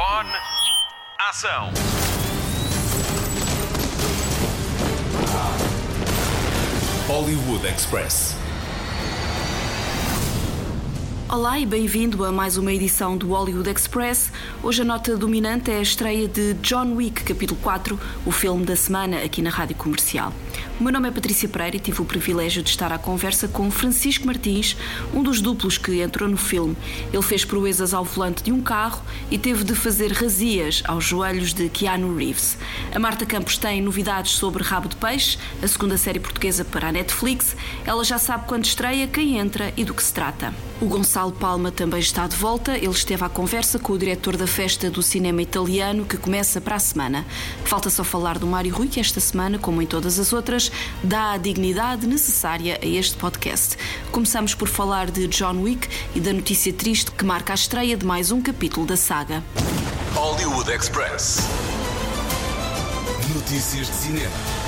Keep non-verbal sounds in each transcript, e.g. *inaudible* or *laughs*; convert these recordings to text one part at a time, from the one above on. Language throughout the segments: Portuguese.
Microfone. Ação. Hollywood Express. Olá e bem-vindo a mais uma edição do Hollywood Express. Hoje a nota dominante é a estreia de John Wick, capítulo 4, o filme da semana aqui na Rádio Comercial. O meu nome é Patrícia Pereira e tive o privilégio de estar à conversa com Francisco Martins, um dos duplos que entrou no filme. Ele fez proezas ao volante de um carro e teve de fazer razias aos joelhos de Keanu Reeves. A Marta Campos tem novidades sobre Rabo de Peixe, a segunda série portuguesa para a Netflix. Ela já sabe quando estreia, quem entra e do que se trata. O Gonçalo Palma também está de volta. Ele esteve à conversa com o diretor da festa do cinema italiano que começa para a semana. Falta só falar do Mário Rui, que esta semana, como em todas as outras, dá a dignidade necessária a este podcast. Começamos por falar de John Wick e da notícia triste que marca a estreia de mais um capítulo da saga. Hollywood Express. Notícias de cinema.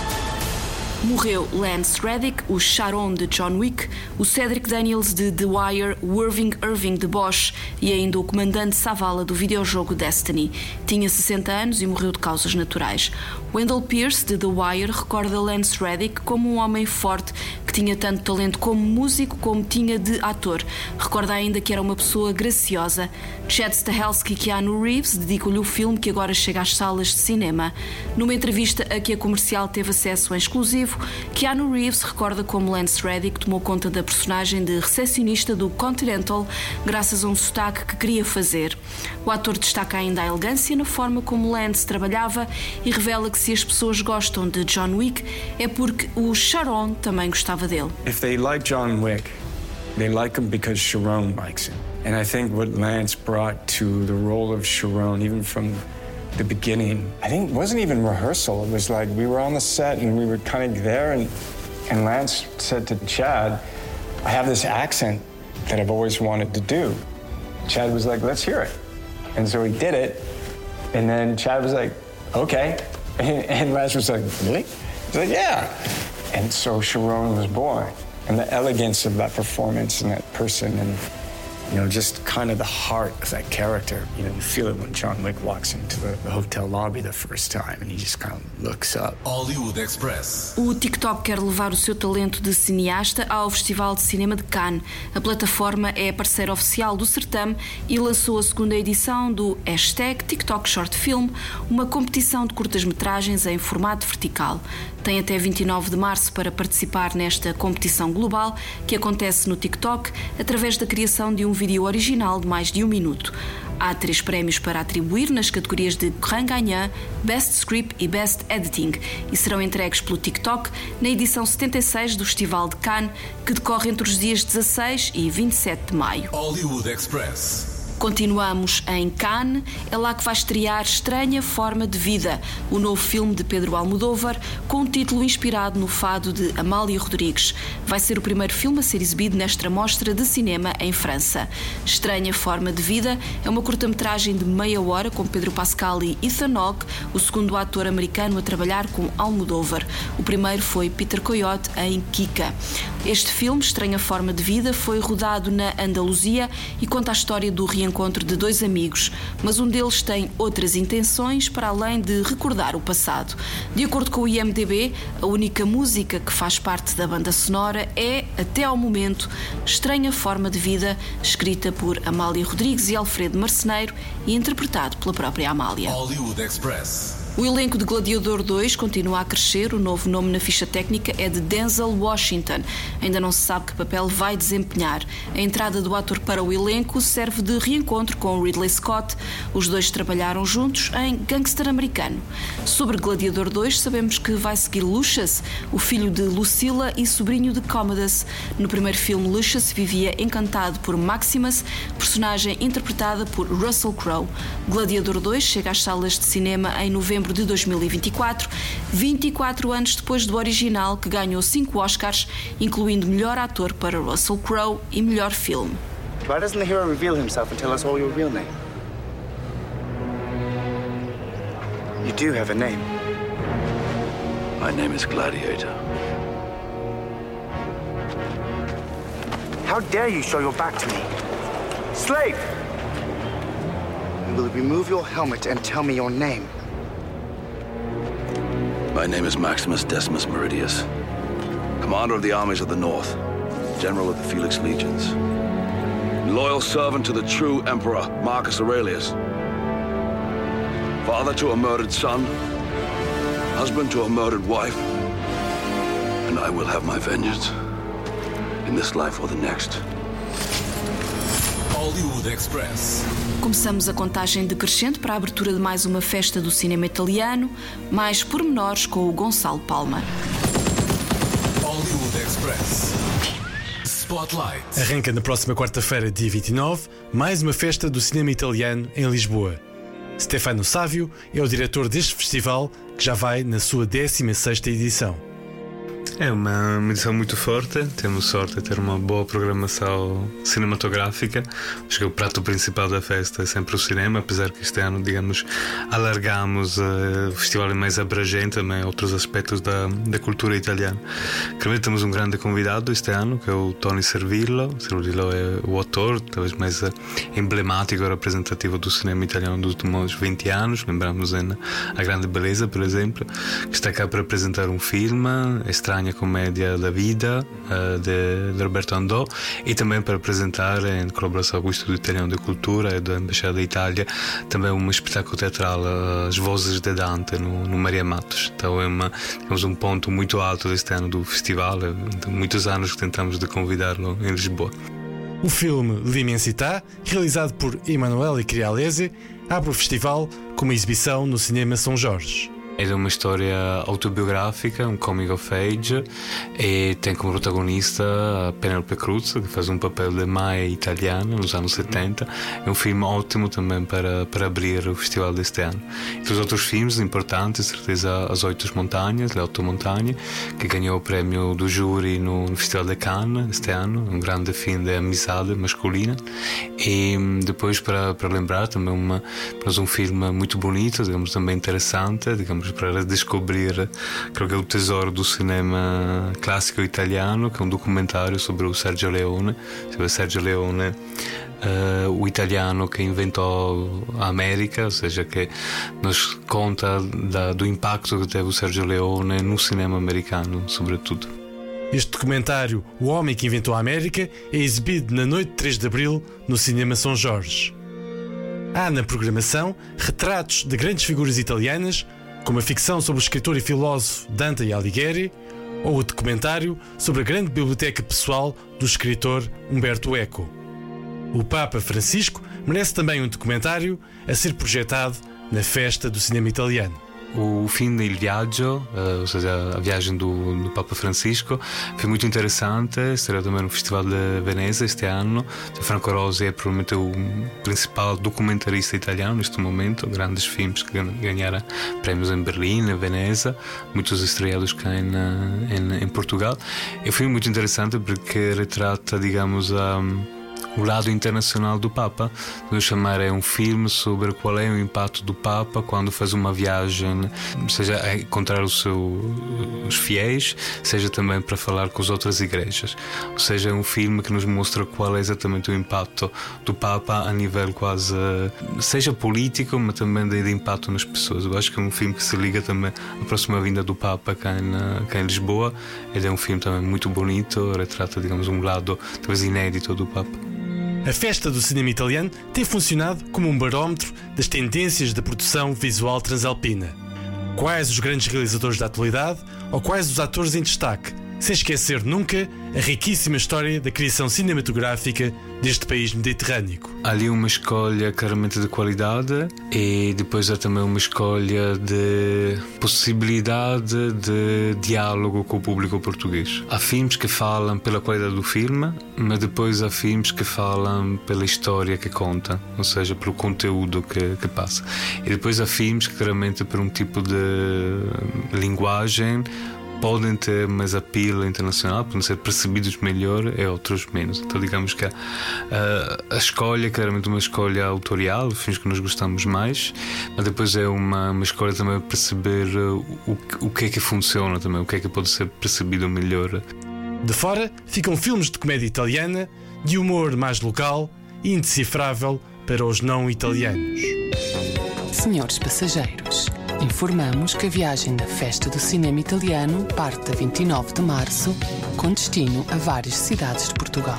Morreu Lance Reddick, o Sharon de John Wick, o Cedric Daniels de The Wire, o Irving Irving de Bosch e ainda o comandante Savala do videojogo Destiny. Tinha 60 anos e morreu de causas naturais. Wendell Pierce de The Wire recorda Lance Reddick como um homem forte que tinha tanto talento como músico como tinha de ator. Recorda ainda que era uma pessoa graciosa. Chad Stahelski e Keanu Reeves dedicam-lhe o filme que agora chega às salas de cinema. Numa entrevista a que a comercial teve acesso em exclusivo, Keanu Reeves recorda como Lance Reddick tomou conta da personagem de recepcionista do Continental graças a um sotaque que queria fazer. O ator destaca ainda a elegância na forma como Lance trabalhava e revela que se as pessoas gostam de John Wick é porque o Sharon também gostava dele. If they like John Wick, they like him because Sharon likes him. And I think what Lance brought to the role of Sharon, even from the beginning, I think it wasn't even rehearsal. It was like we were on the set and we were kind of there, and, and Lance said to Chad, I have this accent that I've always wanted to do. Chad was like, let's hear it. And so he did it. And then Chad was like, okay. *laughs* And, and Lance was like, really? He's like, yeah. And so Sharon was born. And the elegance of that performance and that person and you know, just kind of the heart of that character. You know, you feel it when John Wick walks into the, the hotel lobby the first time and he just kind of looks up. Hollywood Express. O TikTok quer levar o seu talento de cineasta ao Festival de Cinema de Cannes. A plataforma é parceira oficial do certame e lançou a segunda edição do hashtag TikTok Short Film, uma competição de curtas-metragens em formato vertical. Tem até 29 de março para participar nesta competição global que acontece no TikTok através da criação de um vídeo original de mais de um minuto. Há três prémios para atribuir nas categorias de Grand Gagnant, Best Script e Best Editing e serão entregues pelo TikTok na edição 76 do Festival de Cannes, que decorre entre os dias 16 e 27 de maio. Hollywood Express. Continuamos em Cannes, é lá que vai estrear Estranha Forma de Vida, o novo filme de Pedro Almodóvar, com um título inspirado no fado de Amália Rodrigues. Vai ser o primeiro filme a ser exibido nesta mostra de cinema em França. Estranha Forma de Vida é uma curta-metragem de meia hora com Pedro Pascal e Ethan Hawke, o segundo ator americano a trabalhar com Almodóvar. O primeiro foi Peter Coyote em Kika. Este filme, Estranha Forma de Vida, foi rodado na Andaluzia e conta a história do reencontro de dois amigos, mas um deles tem outras intenções para além de recordar o passado. De acordo com o IMDb, a única música que faz parte da banda sonora é, até ao momento, Estranha Forma de Vida, escrita por Amália Rodrigues e Alfredo Marceneiro e interpretado pela própria Amália. Hollywood Express. O elenco de Gladiador 2 continua a crescer. O novo nome na ficha técnica é de Denzel Washington. Ainda não se sabe que papel vai desempenhar. A entrada do ator para o elenco serve de reencontro com Ridley Scott. Os dois trabalharam juntos em Gangster Americano. Sobre Gladiador 2, sabemos que vai seguir Lucius, o filho de Lucilla e sobrinho de Commodus. No primeiro filme, Lucius vivia encantado por Maximus, personagem interpretada por Russell Crowe. Gladiador 2 chega às salas de cinema em novembro de 2024, 24 anos depois do original, que ganhou 5 Oscars, incluindo melhor ator para Russell Crowe e melhor filme. Why doesn't the hero reveal himself and tell us all your real name? You do have a name. My name is Gladiator. How dare you show your back to me? Slave! You will remove your helmet and tell me your name. My name is Maximus Decimus Meridius, commander of the armies of the North, general of the Felix Legions, loyal servant to the true emperor Marcus Aurelius, father to a murdered son, husband to a murdered wife, and I will have my vengeance in this life or the next. Hollywood Express. Começamos a contagem decrescente para a abertura de mais uma festa do cinema italiano, mais pormenores com o Gonçalo Palma. Hollywood Express. Spotlight. Arranca na próxima quarta-feira, dia 29, mais uma festa do cinema italiano em Lisboa. Stefano Sávio é o diretor deste festival, que já vai na sua 16ª edição. É uma edição muito forte, temos sorte de ter uma boa programação cinematográfica. Acho que o prato principal da festa é sempre o cinema, apesar que este ano, digamos, alargamos uh, o festival é mais abrangente também outros aspectos da, da cultura italiana. Claramente temos um grande convidado este ano, que é o Tony Servillo. Servillo é o autor, talvez mais uh, emblemático e representativo do cinema italiano dos últimos 20 anos. Lembramos em A Grande Beleza, por exemplo, que está cá para apresentar um filme, Estranha Comédia da Vida, uh, de, de, Roberto Andò, e também para apresentar, em colaboração com o Instituto Italiano de Cultura e da Embaixada da Itália, também um espetáculo teatral, uh, As Vozes de Dante, no, no Maria Matos. Então é uma, digamos, um ponto muito alto deste ano do festival, é, muitos anos que tentamos de convidá-lo em Lisboa. O filme L'Immensità, realizado por Emanuele Crialese, abre o festival com uma exibição no Cinema São Jorge. É uma história autobiográfica, um coming of age, e tem como protagonista a Penelope Cruz, que faz um papel de mãe italiana nos anos 70. É um filme ótimo também para, para abrir o festival deste ano. E os outros filmes importantes, certeza, As Oito Montanhas, Le Otto Montagne, que ganhou o prémio do júri no, no Festival de Cannes este ano, um grande filme de amizade masculina. E depois, para, para lembrar, também uma, um filme muito bonito, digamos, também interessante, digamos, para descobrir creio que é o tesouro do cinema clássico italiano, que é um documentário sobre o Sergio Leone, sobre Sergio Leone, uh, o italiano que inventou a América, ou seja, que nos conta da, do impacto que teve o Sergio Leone no cinema americano, sobretudo. Este documentário, O Homem que Inventou a América, é exibido na noite de 3 de abril no Cinema São Jorge. Há na programação retratos de grandes figuras italianas como a ficção sobre o escritor e filósofo Dante Alighieri, ou o documentário sobre a grande biblioteca pessoal do escritor Humberto Eco. O Papa Francisco merece também um documentário a ser projetado na festa do cinema italiano o fim del viaggio, uh, ou seja, a viagem do, do, Papa Francisco, foi muito interessante. Estará também no Festival de Veneza este ano. Franco Rosi é provavelmente o principal documentarista italiano neste momento. Grandes filmes que ganharam prémios em Berlim, Veneza, muitos estreados cá em, em, em Portugal. É um filme muito interessante porque retrata, digamos, a. O lado internacional do Papa. Vamos chamar é um filme sobre qual é o impacto do Papa quando faz uma viagem, seja a encontrar os fiéis, seja também para falar com as outras igrejas. Ou seja, é um filme que nos mostra qual é exatamente o impacto do Papa a nível quase, seja político, mas também de, de impacto nas pessoas. Eu acho que é um filme que se liga também à próxima vinda do Papa cá em, cá em Lisboa. Ele é um filme também muito bonito, retrata, digamos, um lado talvez inédito do Papa. A festa do cinema italiano tem funcionado como um barómetro das tendências da produção visual transalpina. Quais os grandes realizadores da atualidade ou quais os atores em destaque sem esquecer nunca a riquíssima história da criação cinematográfica deste país mediterrâneo. Ali uma escolha claramente de qualidade e depois há também uma escolha de possibilidade de diálogo com o público português. Há filmes que falam pela qualidade do filme, mas depois há filmes que falam pela história que conta, ou seja, pelo conteúdo que, que passa. E depois há filmes que claramente por um tipo de linguagem podem ter mais apelo internacional, podem ser percebidos melhor e outros menos. Então, digamos que a, a, a escolha é claramente uma escolha autorial, filmes que nós gostamos mais, mas depois é uma, uma escolha também perceber o, o que é que funciona também, o que é que pode ser percebido melhor. De fora ficam filmes de comédia italiana, de humor mais local e indecifrável para os não italianos. Senhores passageiros, informamos que a viagem da Festa do Cinema Italiano parte a 29 de março, com destino a várias cidades de Portugal.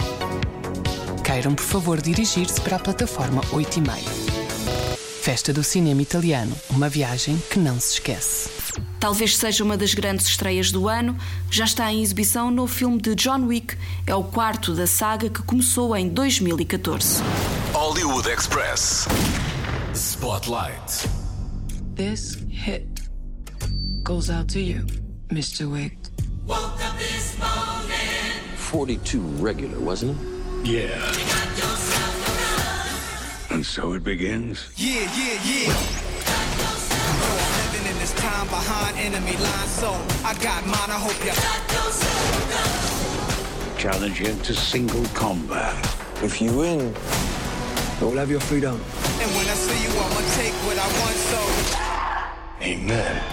Queiram, por favor, dirigir-se para a plataforma 8 e meio. Festa do Cinema Italiano, uma viagem que não se esquece. Talvez seja uma das grandes estreias do ano, já está em exibição no filme de John Wick. É o quarto da saga que começou em 2014. Hollywood Express. Spotlight. This hit goes out to you, Mr. Wick. 42 regular, wasn't it? Yeah. And so it begins. Yeah, yeah, yeah. Living in this time behind enemy lines, so I got mine. I hope you Challenge you to single combat. If you win, you'll have your freedom. And when I see you, I'ma take what I want, so.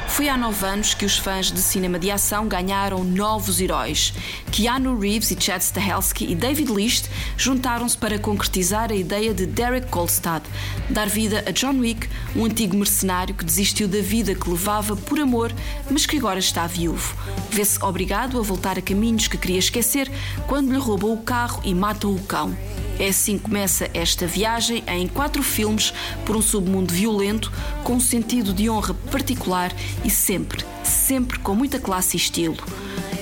Foi há nove anos que os fãs de cinema de ação ganharam novos heróis. Keanu Reeves e Chad Stahelski e David List juntaram-se para concretizar a ideia de Derek Kolstad, dar vida a John Wick, um antigo mercenário que desistiu da vida que levava por amor, mas que agora está viúvo. Vê-se obrigado a voltar a caminhos que queria esquecer quando lhe roubam o carro e matam o cão. É assim que começa esta viagem em quatro filmes por um submundo violento, com um sentido de honra particular e sempre, sempre com muita classe e estilo.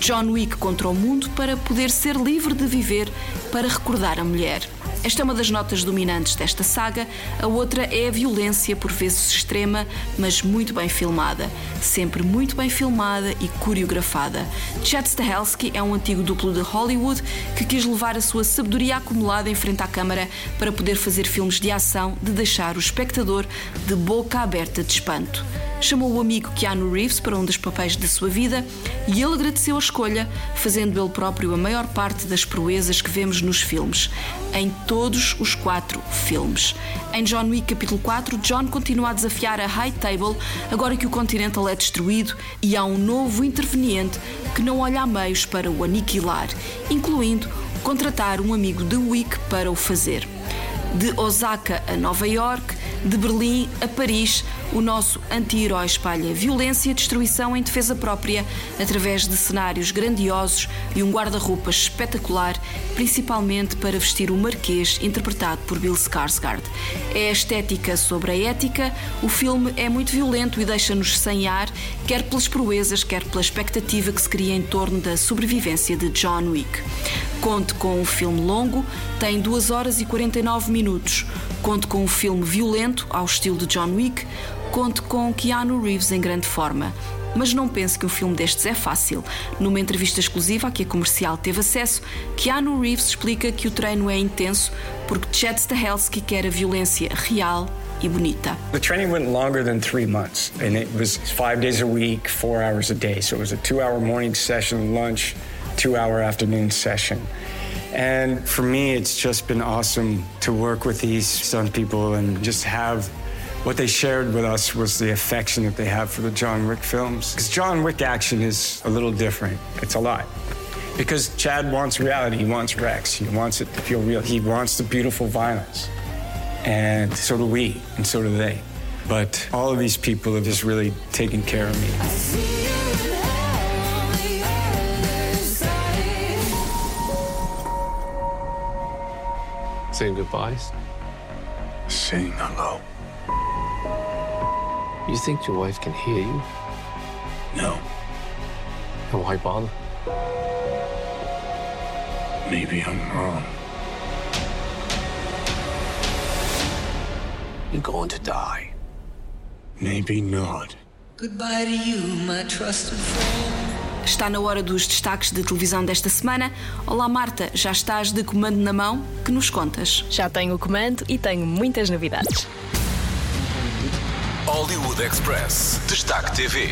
John Wick contra o mundo para poder ser livre de viver, para recordar a mulher. Esta é uma das notas dominantes desta saga, a outra é a violência, por vezes extrema, mas muito bem filmada. Sempre muito bem filmada e coreografada. Chad Stahelski é um antigo duplo de Hollywood que quis levar a sua sabedoria acumulada em frente à câmara para poder fazer filmes de ação de deixar o espectador de boca aberta de espanto chamou o amigo Keanu Reeves para um dos papéis da sua vida e ele agradeceu a escolha, fazendo ele próprio a maior parte das proezas que vemos nos filmes, em todos os quatro filmes. Em John Wick capítulo 4, John continua a desafiar a High Table agora que o Continental é destruído e há um novo interveniente que não olha a meios para o aniquilar, incluindo contratar um amigo de Wick para o fazer. De Osaka a Nova York, de Berlim a Paris, o nosso anti-herói espalha violência e destruição em defesa própria através de cenários grandiosos e um guarda-roupa espetacular, principalmente para vestir o Marquês, interpretado por Bill Skarsgård. É a estética sobre a ética, o filme é muito violento e deixa-nos sem ar, quer pelas proezas, quer pela expectativa que se cria em torno da sobrevivência de John Wick. Conte com um filme longo, tem 2 horas e 49 minutos. Conte com um filme violento, ao estilo de John Wick. Conte com Keanu Reeves em grande forma. Mas não pense que um filme destes é fácil. Numa entrevista exclusiva a que a comercial teve acesso, Keanu Reeves explica que o treino é intenso porque Chad Stahelski quer a violência real e bonita. The training went longer than three months, and it was five days a week, four hours a day. So it was a two-hour morning session, lunch, two-hour afternoon session. And for me, it's just been awesome to work with these stunt people and just have what they shared with us was the affection that they have for the John Wick films. Because John Wick action is a little different. It's a lot. Because Chad wants reality. He wants Rex. He wants it to feel real. He wants the beautiful violence. And so do we, and so do they. But all of these people have just really taken care of me. Saying goodbyes? Saying hello. You think your wife can hear you? No. Then why bother? Maybe I'm wrong. You're going to die. Maybe not. Goodbye to you, my trusted friend. Está na hora dos destaques de televisão desta semana. Olá Marta, já estás de comando na mão? Que nos contas? Já tenho o comando e tenho muitas novidades. Hollywood Express. Destaque TV.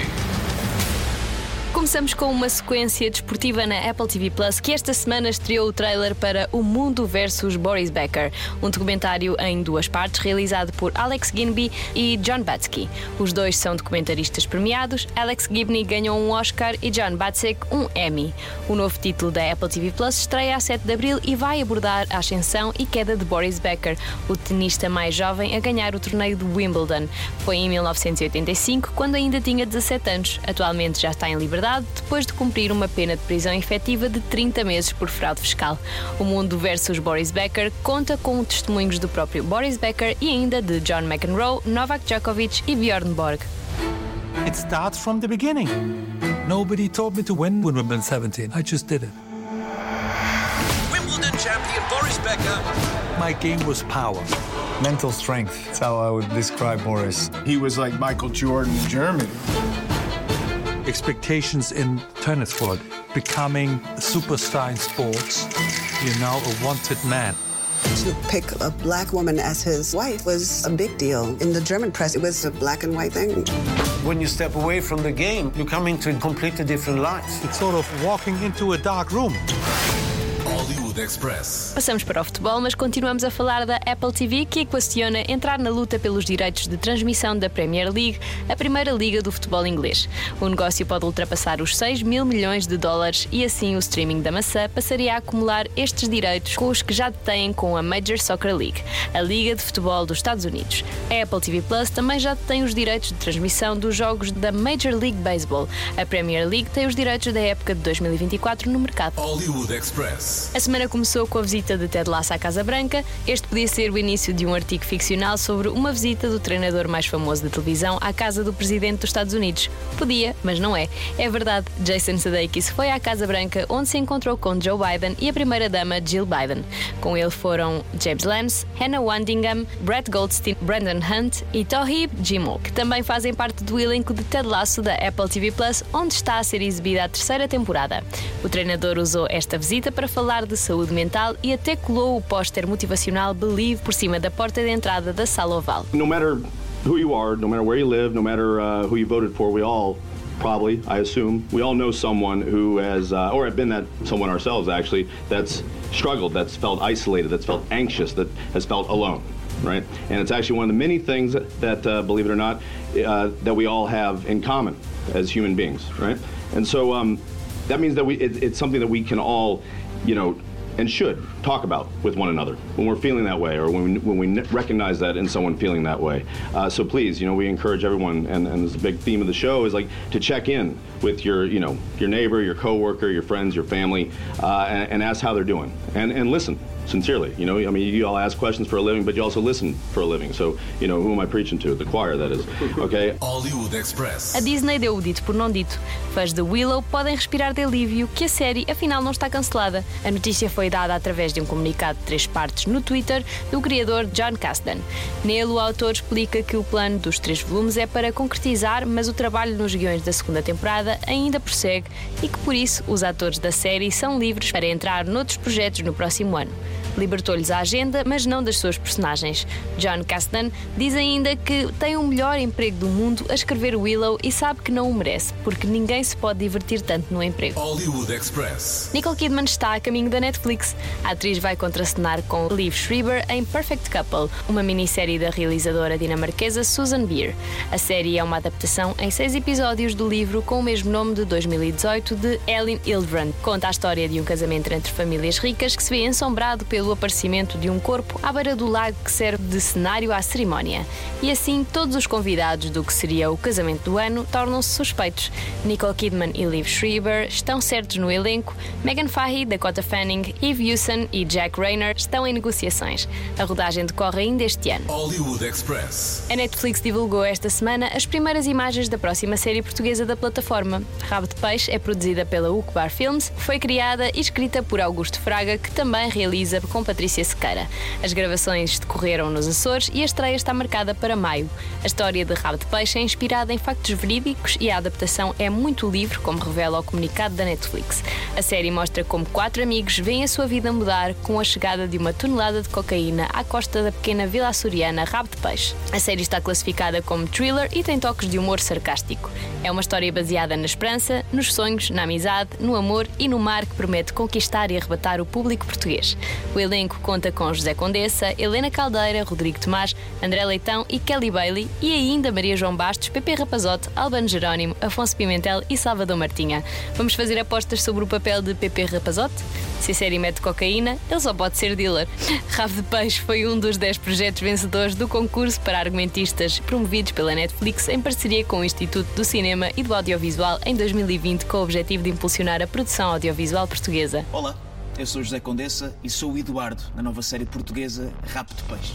Começamos com uma sequência desportiva na Apple TV Plus que esta semana estreou o trailer para O Mundo versus Boris Becker, um documentário em duas partes realizado por Alex Ginby e John Batsky. Os dois são documentaristas premiados. Alex Gibney ganhou um Oscar e John Batsky um Emmy. O novo título da Apple TV Plus estreia a 7 de abril e vai abordar a ascensão e queda de Boris Becker, o tenista mais jovem a ganhar o torneio de Wimbledon. Foi em 1985, quando ainda tinha 17 anos. Atualmente já está em liberdade depois de cumprir uma pena de prisão efetiva de 30 meses por fraude fiscal. O Mundo versus Boris Becker conta com testemunhos do próprio Boris Becker e ainda de John McEnroe, Novak Djokovic e Bjorn Borg. It starts from the beginning. Nobody told me to win Wimbledon 17. I just did it. Wimbledon champion Boris Becker. My game was power. Mental strength. That's how I would describe Boris. He was like Michael Jordan in Germany. Expectations in tennis world. Becoming a superstar in sports. You're now a wanted man. To pick a black woman as his wife was a big deal. In the German press, it was a black and white thing. When you step away from the game, you come into a completely different light. It's sort of walking into a dark room. Hollywood Express. Passamos para o futebol, mas continuamos a falar da Apple TV, que equaciona entrar na luta pelos direitos de transmissão da Premier League, a primeira liga do futebol inglês. O negócio pode ultrapassar os 6 mil milhões de dólares e assim o streaming da maçã passaria a acumular estes direitos com os que já detém com a Major Soccer League, a liga de futebol dos Estados Unidos. A Apple TV Plus também já detém os direitos de transmissão dos jogos da Major League Baseball. A Premier League tem os direitos da época de 2024 no mercado. Hollywood Express. A semana começou com a visita de Ted Lasso à Casa Branca. Este podia ser o início de um artigo ficcional sobre uma visita do treinador mais famoso da televisão à casa do presidente dos Estados Unidos. Podia, mas não é. É verdade, Jason Sudeikis foi à Casa Branca onde se encontrou com Joe Biden e a primeira-dama Jill Biden. Com ele foram James Lance, Hannah Wandingham, Brett Goldstein, Brandon Hunt e Tohib Jimo, que também fazem parte do elenco de Ted Lasso da Apple TV Plus, onde está a ser exibida a terceira temporada. O treinador usou esta visita para falar de saúde mental e até colou o póster motivacional Believe por cima da porta de entrada da sala oval. No matter who you are, no matter where you live, no matter uh, who you voted for, we all probably, I assume, we all know someone who has, uh, or have been that someone ourselves actually, that's struggled, that's felt isolated, that's felt anxious, that has felt alone. Right, and it's actually one of the many things that, that uh, believe it or not, uh, that we all have in common as human beings. Right, and so um, that means that we it, it's something that we can all, you know, and should talk about with one another when we're feeling that way or when we, when we recognize that in someone feeling that way. Uh, so please, you know, we encourage everyone, and, and this is a big theme of the show, is like to check in with your, you know, your neighbor, your coworker, your friends, your family, uh, and, and ask how they're doing, and, and listen sincerely. You know, I mean, you all ask questions for a living, but you also listen for a living. So, you know, who am I preaching to? The choir, that is. Okay. *laughs* Hollywood Express. A Disney deu o dito por não dito. Fãs de Willow podem respirar de alívio que a série afinal não está cancelada. A notícia foi dada através de um comunicado de três partes no Twitter do criador John Kasdan. Nele, o autor explica que o plano dos três volumes é para concretizar, mas o trabalho nos guiões da segunda temporada ainda prossegue e que por isso os atores da série são livres para entrar noutros projetos no próximo ano. Libertou-lhes a agenda, mas não das suas personagens. John Kasdan diz ainda que tem o melhor emprego do mundo a escrever Willow e sabe que não o merece, porque ninguém se pode divertir tanto no emprego. Hollywood Express. Nicole Kidman está a caminho da Netflix. A atriz vai contracenar com Liv Schreiber em Perfect Couple, uma minissérie da realizadora dinamarquesa Susan Beer. A série é uma adaptação em seis episódios do livro com o mesmo nome de 2018 de Ellen Hildbrand. Conta a história de um casamento entre famílias ricas que se vê ensombrado pelo aparecimento de um corpo à beira do lago que serve de cenário à cerimónia. E assim, todos os convidados do que seria o casamento do ano tornam-se suspeitos. Nicole Kidman e Liv Schreiber estão certos no elenco, Megan Fahey, Dakota Fanning, Eve Hewson e Jack Rayner estão em negociações. A rodagem decorre ainda este ano. Hollywood Express. A Netflix divulgou esta semana as primeiras imagens da próxima série portuguesa da plataforma. Rabo de Peixe é produzida pela Ucbar Films, foi criada e escrita por Augusto Fraga, que também realiza com Patrícia Sequeira. As gravações decorreram nos Açores e a estreia está marcada para maio. A história de Rabo de Peixe é inspirada em factos verídicos e a adaptação é muito livre, como revela o comunicado da Netflix. A série mostra como quatro amigos veem a sua vida mudar com a chegada de uma tonelada de cocaína à costa da pequena vila açoriana Rabo de Peixe. A série está classificada como thriller e tem toques de humor sarcástico. É uma história baseada na esperança, nos sonhos, na amizade, no amor e no mar que promete conquistar e arrebatar o público português. O elenco conta com José Condessa, Helena Caldeira, Rodrigo Tomás, André Leitão e Kelly Bailey e ainda Maria João Bastos, Pepe Rapazote, Albano Jerónimo, Afonso Pimentel e Salvador Martinha. Vamos fazer apostas sobre o papel de Pepe Rapazote? Se a série mete cocaína, ele só pode ser dealer. *laughs* Rabo de Peixe foi um dos 10 projetos vencedores do concurso para argumentistas promovidos pela Netflix em parceria com o Instituto do Cinema e do Audiovisual em 2020 com o objetivo de impulsionar a produção audiovisual portuguesa. Olá, eu sou José Condessa e sou o Eduardo na nova série portuguesa Rabo de Peixe.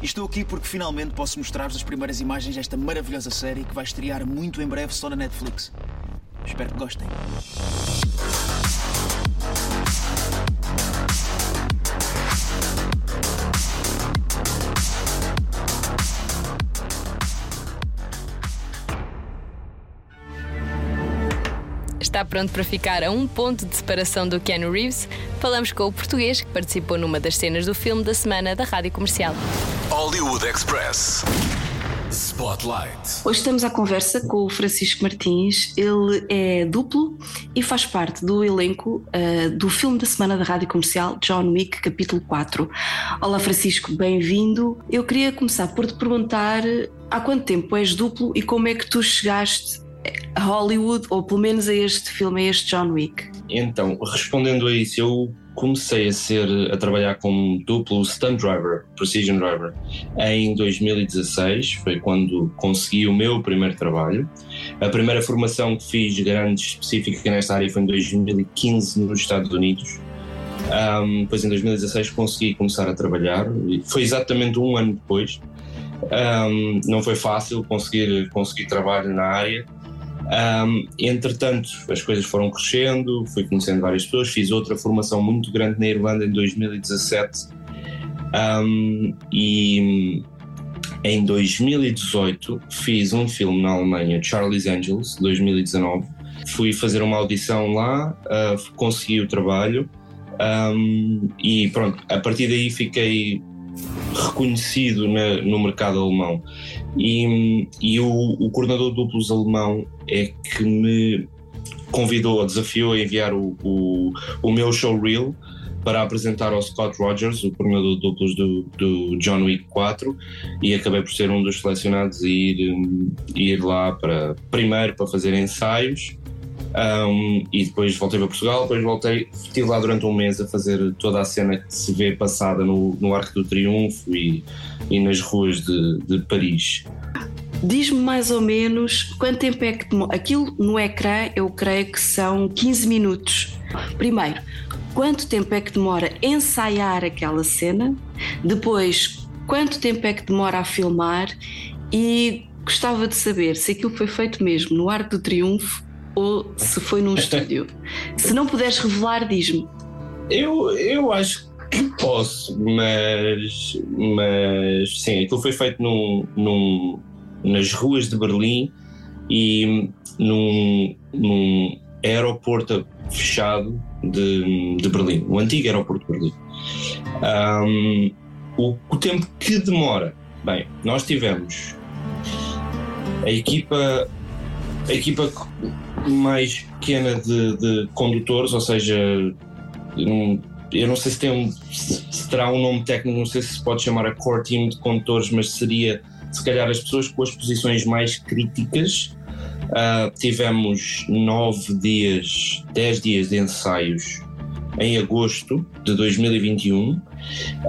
E estou aqui porque finalmente posso mostrar-vos as primeiras imagens desta maravilhosa série que vai estrear muito em breve só na Netflix. Espero que gostem. Está pronto para ficar a um ponto de separação do Keanu Reeves? Falamos com o português que participou numa das cenas do filme da semana da Rádio Comercial. Hollywood Express. Spotlight. Hoje estamos à conversa com o Francisco Martins. Ele é duplo e faz parte do elenco uh, do filme da semana da Rádio Comercial, John Wick, capítulo 4. Olá, Francisco, bem-vindo. Eu queria começar por te perguntar há quanto tempo és duplo e como é que tu chegaste a Hollywood, ou pelo menos a este filme, a este John Wick? Então, respondendo a isso, eu comecei a ser a trabalhar como duplo stunt driver, precision driver, em 2016, foi quando consegui o meu primeiro trabalho. A primeira formação que fiz grande específica nesta área foi em 2015 nos Estados Unidos. Um, depois em 2016 consegui começar a trabalhar, foi exatamente um ano depois. Um, não foi fácil conseguir, conseguir trabalho na área, um, entretanto, as coisas foram crescendo, fui conhecendo várias pessoas, fiz outra formação muito grande na Irlanda em 2017 um, e em 2018 fiz um filme na Alemanha, Charlie's Angels, 2019. Fui fazer uma audição lá, uh, consegui o trabalho um, e pronto, a partir daí fiquei reconhecido na, no mercado alemão. E, e o, o, coordenador de duplos alemão é que me convidou, desafiou a enviar o, o, o meu showreel para apresentar ao Scott Rogers, o coordenador de duplos do, do John Wick 4, e acabei por ser um dos selecionados e ir, ir lá para primeiro para fazer ensaios um, e depois voltei para Portugal, depois voltei, estive lá durante um mês a fazer toda a cena que se vê passada no, no Arco do Triunfo e, e nas ruas de, de Paris. Diz-me mais ou menos quanto tempo é que demora. Aquilo no ecrã eu creio que são 15 minutos. Primeiro, quanto tempo é que demora ensaiar aquela cena? Depois, quanto tempo é que demora a filmar? E gostava de saber se aquilo foi feito mesmo no Arco do Triunfo ou se foi num estúdio. Se não puderes revelar, diz-me. Eu, eu acho que posso, mas, mas sim, aquilo foi feito num, num, nas ruas de Berlim e num, num aeroporto fechado de, de Berlim, o antigo aeroporto de Berlim. Um, o, o tempo que demora, bem, nós tivemos a equipa a equipa mais pequena de, de condutores, ou seja, eu não sei se, tem um, se terá um nome técnico, não sei se se pode chamar a core team de condutores, mas seria se calhar as pessoas com as posições mais críticas. Uh, tivemos nove dias, dez dias de ensaios em agosto de 2021.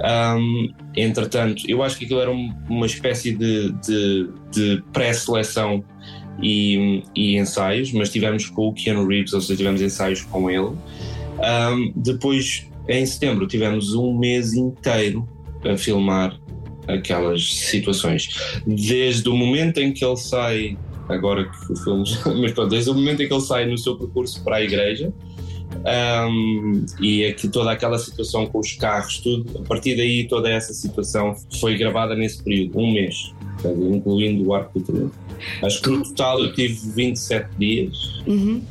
Um, entretanto, eu acho que aquilo era uma espécie de, de, de pré-seleção e, e, ensaios, mas tivemos com o Keanu Reeves, ou seja, tivemos ensaios com ele. Um, depois, em setembro, tivemos um mês inteiro a filmar aquelas situações. Desde o momento em que ele sai, agora que o filme, *laughs* mas pronto, desde o momento em que ele sai no seu percurso para a igreja. Um, e aqui toda aquela situação com os carros, tudo, a partir daí toda essa situação foi gravada nesse período, um mês, incluindo o arco do triunfo. Acho que no total eu tive 27 dias. Uhum.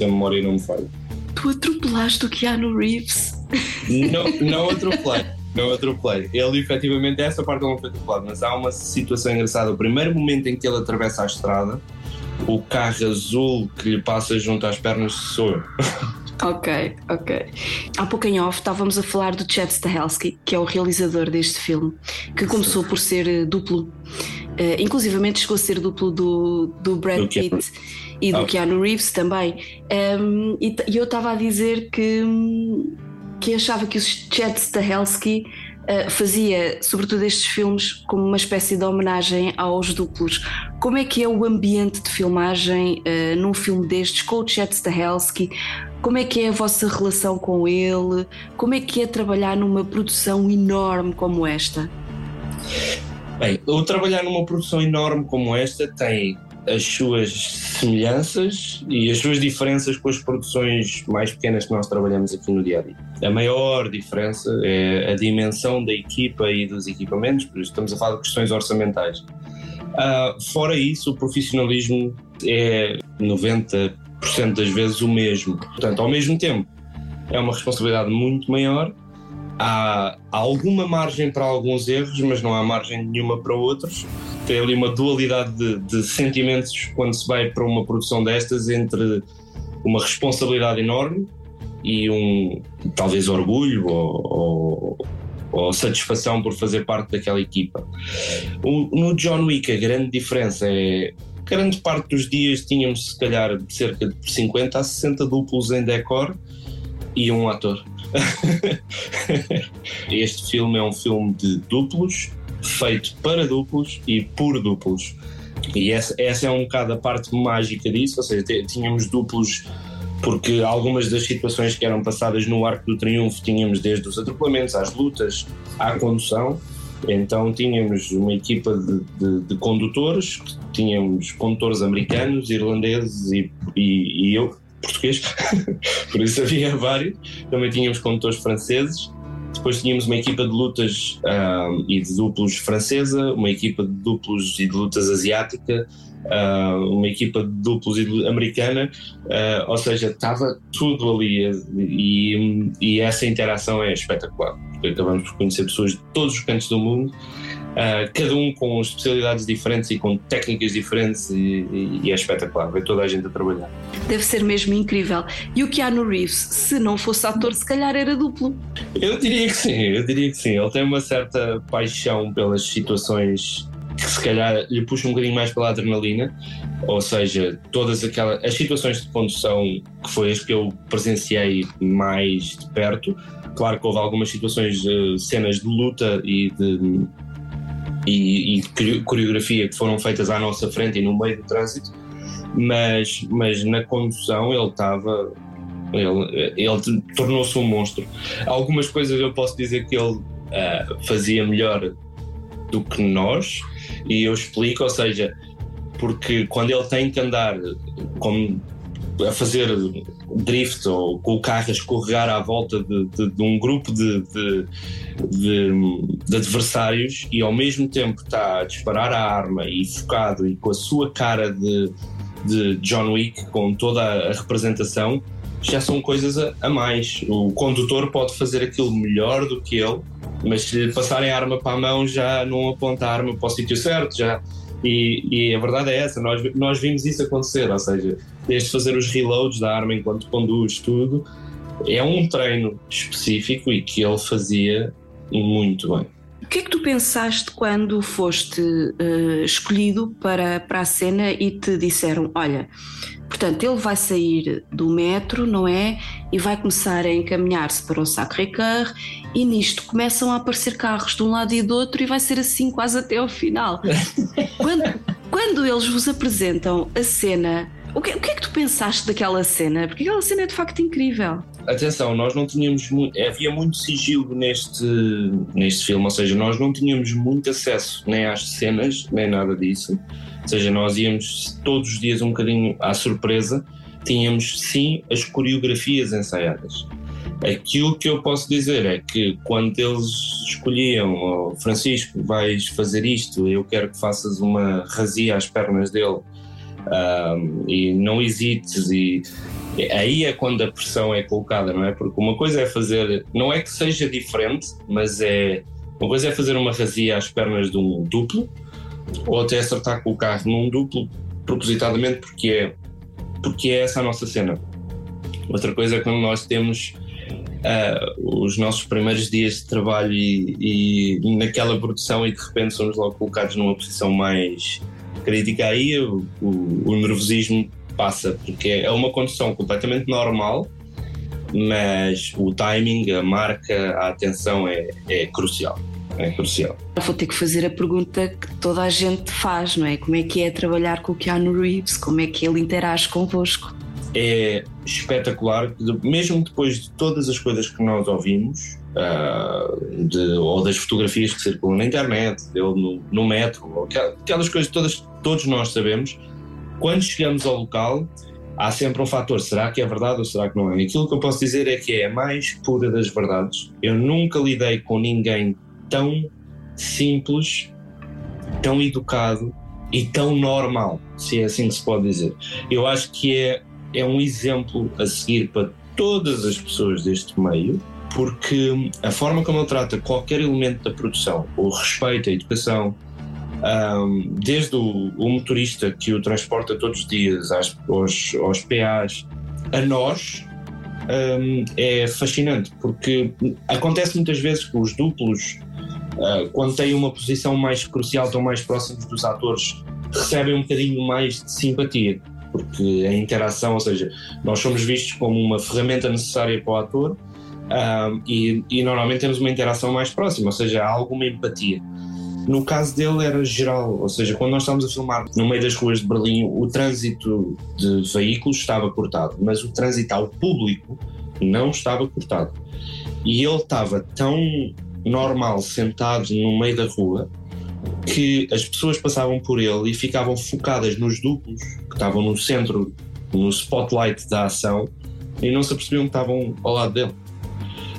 A memória não me falha. Tu atropelaste o Keanu Reeves. não, não atropelei. Não atropelei. Ele, efetivamente, essa parte não foi atropelado, mas há uma situação engraçada. O primeiro momento em que ele atravessa a estrada, o carro azul que lhe passa junto às pernas sou eu. Ok, ok. Há pouco em off estávamos a falar do Chad Stahelski, que é o realizador deste filme, que começou por ser uh, duplo, uh, inclusivamente chegou a ser duplo do, do Brad do Pitt Keanu. e do oh. Keanu Reeves também. Um, e, e, eu estava a dizer que, que achava que o Chad Stahelski Uh, fazia, sobretudo estes filmes, como uma espécie de homenagem aos duplos. Como é que é o ambiente de filmagem uh, num filme destes com o Chet Stahelski? Como é que é a vossa relação com ele? Como é que é trabalhar numa produção enorme como esta? Bem, o trabalhar numa produção enorme como esta tem as suas semelhanças e as suas diferenças com as produções mais pequenas que nós trabalhamos aqui no dia a dia. A maior diferença é a dimensão da equipa e dos equipamentos, por isso estamos a falar de questões orçamentais. Uh, fora isso, o profissionalismo é 90% das vezes o mesmo. Portanto, ao mesmo tempo, é uma responsabilidade muito maior há, alguma margem para alguns erros, mas não há margem nenhuma para outros. Tem ali uma dualidade de, de sentimentos quando se vai para uma produção destas entre uma responsabilidade enorme e um talvez orgulho ou, ou, ou, satisfação por fazer parte daquela equipa. O, no John Wick a grande diferença é grande parte dos dias tínhamos se calhar cerca de 50 a 60 duplos em decor e um ator. *laughs* este filme é um filme de duplos, feito para duplos e por duplos. E essa, essa é um bocado a parte mágica disso, ou seja, tínhamos duplos porque algumas das situações que eram passadas no Arco do Triunfo tínhamos desde os atropelamentos às lutas à condução. Então tínhamos uma equipa de, de, de condutores, tínhamos condutores americanos, irlandeses e, e, e eu, português, *laughs* por isso havia vários. Também tínhamos condutores franceses. Depois tínhamos uma equipa de lutas e de duplos francesa, uma equipa de duplos e de lutas asiática, uh, uma equipa de duplos e de americana, uh, ou seja, estava tudo ali e, e essa interação é espetacular, acabamos por conhecer pessoas de todos os cantos do mundo Uh, cada um com especialidades diferentes e com técnicas diferentes e, e, e, é espetacular ver toda a gente a trabalhar. Deve ser mesmo incrível. E o Keanu Reeves, se não fosse ator, se calhar era duplo. Eu diria que sim, eu diria que sim. Ele tem uma certa paixão pelas situações que se calhar lhe puxam um bocadinho mais pela adrenalina, ou seja, todas aquelas as situações de condução que foi as que eu presenciei mais de perto. Claro que houve algumas situações, cenas de luta e de e, e coreografia que foram feitas à nossa frente e no meio do trânsito, mas, mas na condução ele estava. Ele, ele tornou-se um monstro. Algumas coisas eu posso dizer que ele uh, fazia melhor do que nós, e eu explico, ou seja, porque quando ele tem que andar como a fazer drift ou com o carro a escorregar à volta de, de, de um grupo de, de, adversários e ao mesmo tempo está a disparar a arma e focado e com a sua cara de, John Wick, com toda a representação, já são coisas a, a, mais. O condutor pode fazer aquilo melhor do que ele, mas se lhe passarem a arma para a mão já não aponta a arma para o sítio certo, já e, e, a verdade é essa, nós, nós vimos isso acontecer, ou seja, desde fazer os reloads da arma enquanto conduz tudo, é um treino específico e que ele fazia muito bem. O que é que tu pensaste quando foste uh, escolhido para, para a cena e te disseram: olha, Portanto, ele vai sair do metro, não é? E vai começar a encaminhar-se para o Sacré-Cœur e nisto começam a aparecer carros de um lado e do outro e vai ser assim quase até ao final. *laughs* quando, quando eles vos apresentam a cena, o que, o que é que tu pensaste daquela cena? Porque aquela cena é de facto incrível. Atenção, nós não tínhamos muito, havia muito sigilo neste, neste filme, ou seja, nós não tínhamos muito acesso nem às cenas, nem nada disso. Ou seja, nós íamos todos os dias um bocadinho à surpresa, tínhamos sim as coreografias ensaiadas. Aquilo que eu posso dizer é que quando eles escolhiam, oh, Francisco, vais fazer isto, eu quero que faças uma razia às pernas dele um, e não hesites e aí é quando a pressão é colocada, não é? Porque uma coisa é fazer, não é que seja diferente, mas é uma coisa é fazer uma razia às pernas de um duplo, ou até acertar com o carro num duplo propositadamente porque é porque é essa a nossa cena. Outra coisa é quando nós temos uh, os nossos primeiros dias de trabalho e, e, naquela produção e de repente somos logo colocados numa posição mais crítica, aí o, o, o nervosismo passa, porque é uma condução completamente normal, mas o timing, a marca, a atenção é, é crucial. É crucial. Vou ter que fazer a pergunta que toda a gente faz, não é? Como é que é trabalhar com o Keanu Reeves? Como é que ele interage convosco? É espetacular, mesmo depois de todas as coisas que nós ouvimos, uh, de, ou das fotografias que circulam na internet, dele no, no metro, aquelas coisas todas todos nós sabemos, quando chegamos ao local, há sempre um fator: será que é verdade ou será que não é? Aquilo que eu posso dizer é que é a mais pura das verdades. Eu nunca lidei com ninguém tão simples, tão educado e tão normal, se é assim que se pode dizer. Eu acho que é, é um exemplo a seguir para todas as pessoas deste meio, porque a forma como ele trata qualquer elemento da produção, o respeito, a educação, um, desde o, o, motorista que o transporta todos os dias às, aos, aos PAs a nós, um, é fascinante, porque acontece muitas vezes que os duplos, uh, quando têm uma posição mais crucial, estão mais próximos dos atores, recebem um bocadinho mais de simpatia, porque a interação, ou seja, nós somos vistos como uma ferramenta necessária para o ator. Um, e, e normalmente temos uma interação mais próxima, ou seja, há alguma empatia. No caso dele era geral, ou seja, quando nós estávamos a filmar no meio das ruas de Berlim, o trânsito de veículos estava cortado, mas o trânsito ao público não estava cortado. E ele estava tão normal sentado no meio da rua que as pessoas passavam por ele e ficavam focadas nos duplos que estavam no centro, no spotlight da ação e não se apercebiam que estavam ao lado dele.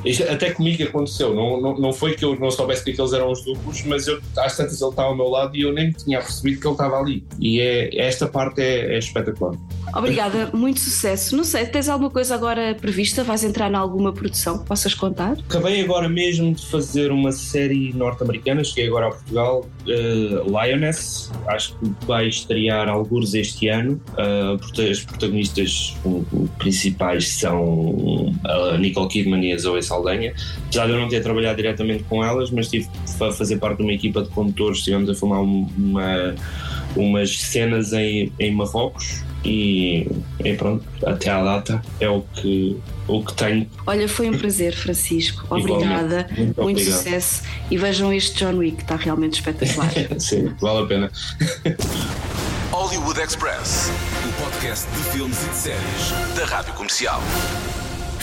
Isto até comigo aconteceu, não, não, não foi que eu não soubesse que aqueles eram os duplos, mas eu, às tantas ele estava ao meu lado e eu nem tinha percebido que ele estava ali. E é, esta parte é, é espetacular. Obrigada, muito sucesso. Não sei, tens alguma coisa agora prevista? Vais entrar em alguma produção que possas contar? Acabei agora mesmo de fazer uma série norte-americana, cheguei agora a Portugal, uh, Lioness, acho que vai estrear alguns este ano. Uh, as protagonistas principais são a Nicole Kidman e a Zoe Saldanha. Apesar de eu não ter trabalhado diretamente com elas, mas tive a fazer parte de uma equipa de condutores, estivemos a filmar uma, umas cenas em, em Marrocos e, e, pronto, até à data é o que, o que tenho. Olha, foi um prazer, Francisco. Obrigada, muito, muito sucesso e vejam este John Wick, está realmente espetacular. *laughs* Sim, vale a pena. Hollywood Express, o podcast de filmes e de séries da Rádio Comercial.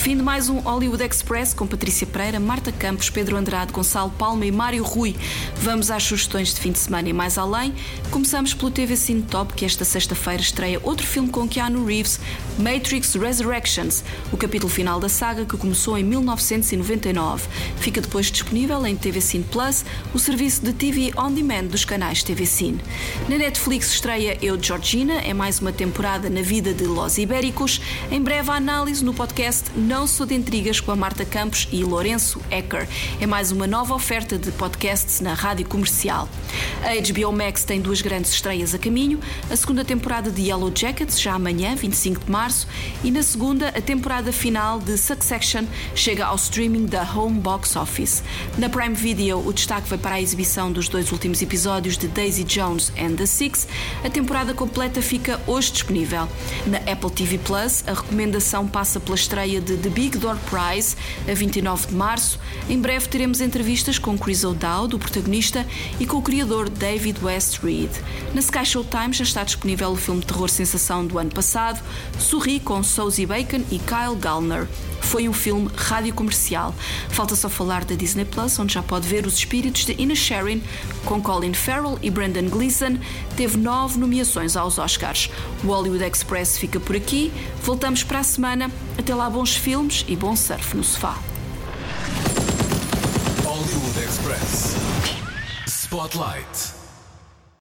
Fim de mais um Hollywood Express com Patrícia Pereira, Marta Campos, Pedro Andrade, Gonçalo Palma e Mário Rui. Vamos às sugestões de fim de semana e mais além. Começamos pelo TV Cine Top, que esta sexta-feira estreia outro filme com Keanu Reeves, Matrix Resurrections, o capítulo final da saga que começou em 1999. Fica depois disponível em TV Cine Plus, o serviço de TV on demand dos canais TV Cine. Na Netflix estreia Eu Georgina, é mais uma temporada na vida de Los Ibéricos. Em breve a análise no podcast não Sou de Intrigas com a Marta Campos e Lourenço Ecker. É mais uma nova oferta de podcasts na rádio comercial. A HBO Max tem duas grandes estreias a caminho. A segunda temporada de Yellow Jackets, já amanhã, 25 de março, e na segunda, a temporada final de Succession chega ao streaming da Home Box Office. Na Prime Video, o destaque vai para a exibição dos dois últimos episódios de Daisy Jones and the Six. A temporada completa fica hoje disponível. Na Apple TV Plus, a recomendação passa pela estreia de The Big Door Prize, a 29 de março. Em breve teremos entrevistas com Chris O'Dowd, o protagonista, e com o criador David West Reed. Na Sky Showtime já está disponível o filme de terror sensação do ano passado, Sorri com Suzy Bacon e Kyle Gallner. Foi um filme rádio comercial. Falta só falar da Disney Plus, onde já pode ver os espíritos de Ina Sharon, com Colin Farrell e Brendan Gleeson. Teve nove nomeações aos Oscars. O Hollywood Express fica por aqui. Voltamos para a semana. Até lá, bons filmes e bom surf no sofá. Hollywood Express Spotlight.